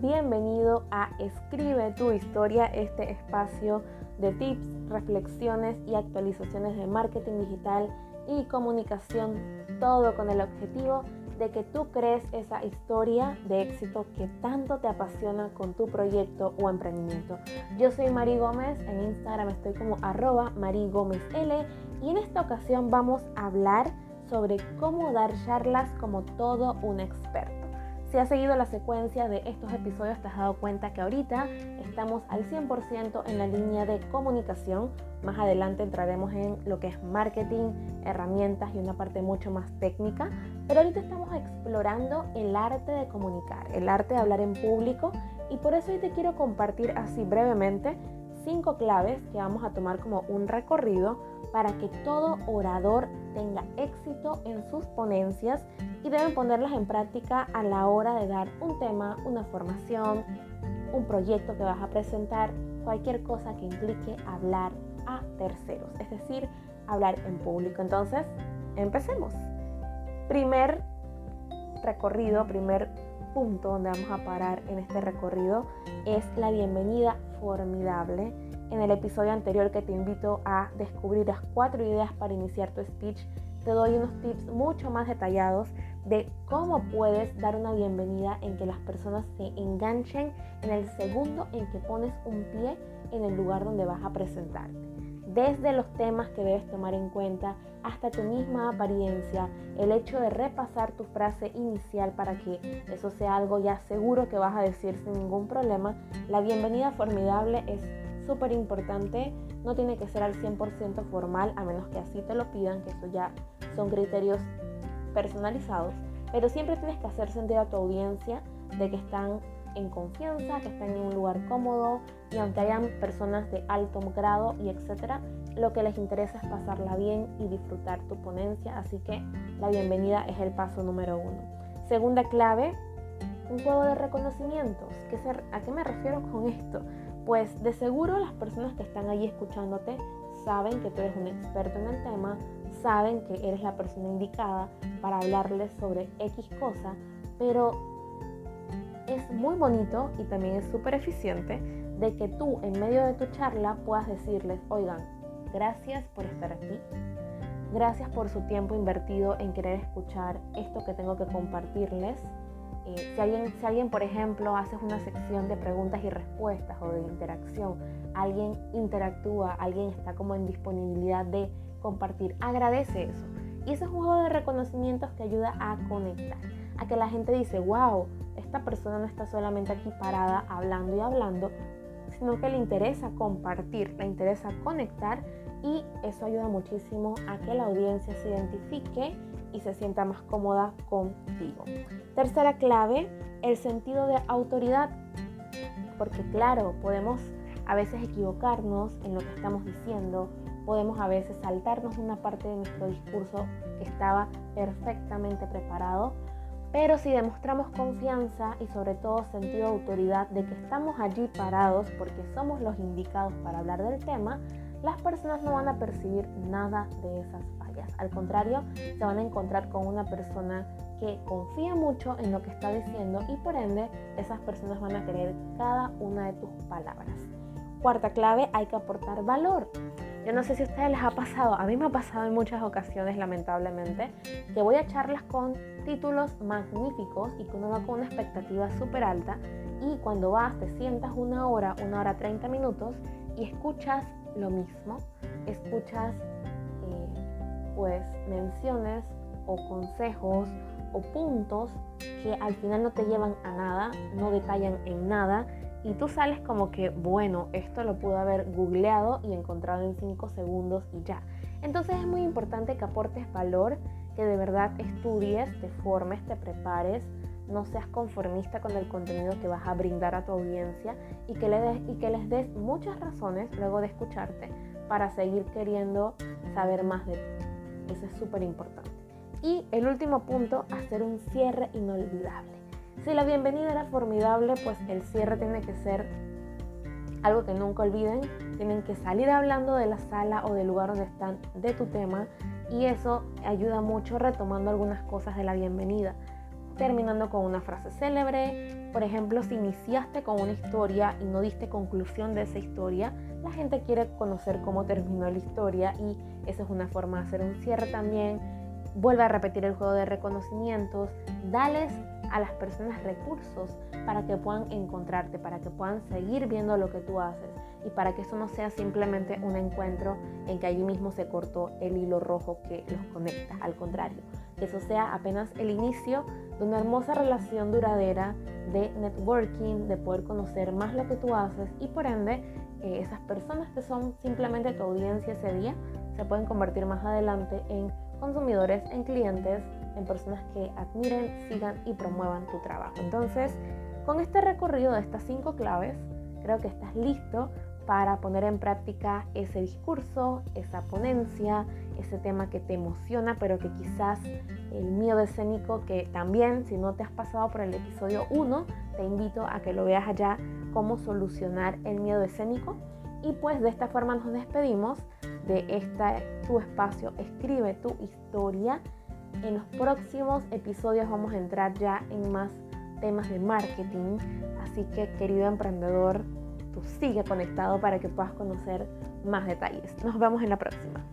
bienvenido a Escribe tu historia, este espacio de tips, reflexiones y actualizaciones de marketing digital y comunicación, todo con el objetivo de que tú crees esa historia de éxito que tanto te apasiona con tu proyecto o emprendimiento. Yo soy Mari Gómez, en Instagram estoy como arroba Mari Gómez L y en esta ocasión vamos a hablar sobre cómo dar charlas como todo un experto. Si has seguido la secuencia de estos episodios te has dado cuenta que ahorita estamos al 100% en la línea de comunicación. Más adelante entraremos en lo que es marketing, herramientas y una parte mucho más técnica. Pero ahorita estamos explorando el arte de comunicar, el arte de hablar en público y por eso hoy te quiero compartir así brevemente cinco claves que vamos a tomar como un recorrido para que todo orador tenga éxito en sus ponencias y deben ponerlas en práctica a la hora de dar un tema, una formación, un proyecto que vas a presentar, cualquier cosa que implique hablar a terceros, es decir, hablar en público. Entonces, empecemos. Primer recorrido, primer punto donde vamos a parar en este recorrido es la bienvenida formidable en el episodio anterior que te invito a descubrir las cuatro ideas para iniciar tu speech, te doy unos tips mucho más detallados de cómo puedes dar una bienvenida en que las personas se enganchen en el segundo en que pones un pie en el lugar donde vas a presentarte. Desde los temas que debes tomar en cuenta hasta tu misma apariencia, el hecho de repasar tu frase inicial para que eso sea algo ya seguro que vas a decir sin ningún problema, la bienvenida formidable es súper importante, no tiene que ser al 100% formal, a menos que así te lo pidan, que eso ya son criterios personalizados, pero siempre tienes que hacer sentir a tu audiencia de que están en confianza, que están en un lugar cómodo y aunque hayan personas de alto grado y etcétera, lo que les interesa es pasarla bien y disfrutar tu ponencia, así que la bienvenida es el paso número uno. Segunda clave, un juego de reconocimientos. ¿A qué me refiero con esto? Pues de seguro las personas que están allí escuchándote saben que tú eres un experto en el tema, saben que eres la persona indicada para hablarles sobre X cosa, pero es muy bonito y también es súper eficiente de que tú en medio de tu charla puedas decirles, oigan, gracias por estar aquí, gracias por su tiempo invertido en querer escuchar esto que tengo que compartirles eh, si, alguien, si alguien, por ejemplo, haces una sección de preguntas y respuestas o de interacción, alguien interactúa, alguien está como en disponibilidad de compartir, agradece eso. Y ese es un juego de reconocimientos que ayuda a conectar, a que la gente dice, wow, esta persona no está solamente aquí parada hablando y hablando, sino que le interesa compartir, le interesa conectar y eso ayuda muchísimo a que la audiencia se identifique y se sienta más cómoda contigo. Tercera clave, el sentido de autoridad. Porque claro, podemos a veces equivocarnos en lo que estamos diciendo, podemos a veces saltarnos una parte de nuestro discurso que estaba perfectamente preparado, pero si demostramos confianza y sobre todo sentido de autoridad de que estamos allí parados porque somos los indicados para hablar del tema, las personas no van a percibir nada de esas al contrario, se van a encontrar con una persona que confía mucho en lo que está diciendo y por ende esas personas van a creer cada una de tus palabras. Cuarta clave, hay que aportar valor. Yo no sé si a ustedes les ha pasado, a mí me ha pasado en muchas ocasiones lamentablemente, que voy a charlas con títulos magníficos y que uno va con una expectativa súper alta y cuando vas te sientas una hora, una hora treinta minutos y escuchas lo mismo, escuchas pues menciones o consejos o puntos que al final no te llevan a nada, no detallan en nada y tú sales como que, bueno, esto lo pude haber googleado y encontrado en 5 segundos y ya. Entonces es muy importante que aportes valor, que de verdad estudies, te formes, te prepares, no seas conformista con el contenido que vas a brindar a tu audiencia y que, y que les des muchas razones luego de escucharte para seguir queriendo saber más de ti. Eso es súper importante. Y el último punto, hacer un cierre inolvidable. Si la bienvenida era formidable, pues el cierre tiene que ser algo que nunca olviden. Tienen que salir hablando de la sala o del lugar donde están de tu tema y eso ayuda mucho retomando algunas cosas de la bienvenida. Terminando con una frase célebre. Por ejemplo, si iniciaste con una historia y no diste conclusión de esa historia, la gente quiere conocer cómo terminó la historia y esa es una forma de hacer un cierre también. Vuelve a repetir el juego de reconocimientos, dales a las personas recursos para que puedan encontrarte, para que puedan seguir viendo lo que tú haces y para que eso no sea simplemente un encuentro en que allí mismo se cortó el hilo rojo que los conecta, al contrario, que eso sea apenas el inicio de una hermosa relación duradera de networking, de poder conocer más lo que tú haces y por ende eh, esas personas que son simplemente tu audiencia ese día se pueden convertir más adelante en consumidores, en clientes, en personas que admiren, sigan y promuevan tu trabajo. Entonces, con este recorrido de estas cinco claves, creo que estás listo para poner en práctica ese discurso, esa ponencia, ese tema que te emociona, pero que quizás el miedo escénico, que también si no te has pasado por el episodio 1, te invito a que lo veas allá, cómo solucionar el miedo escénico. Y pues de esta forma nos despedimos de este tu espacio, escribe tu historia. En los próximos episodios vamos a entrar ya en más temas de marketing, así que querido emprendedor, tú sigue conectado para que puedas conocer más detalles. Nos vemos en la próxima.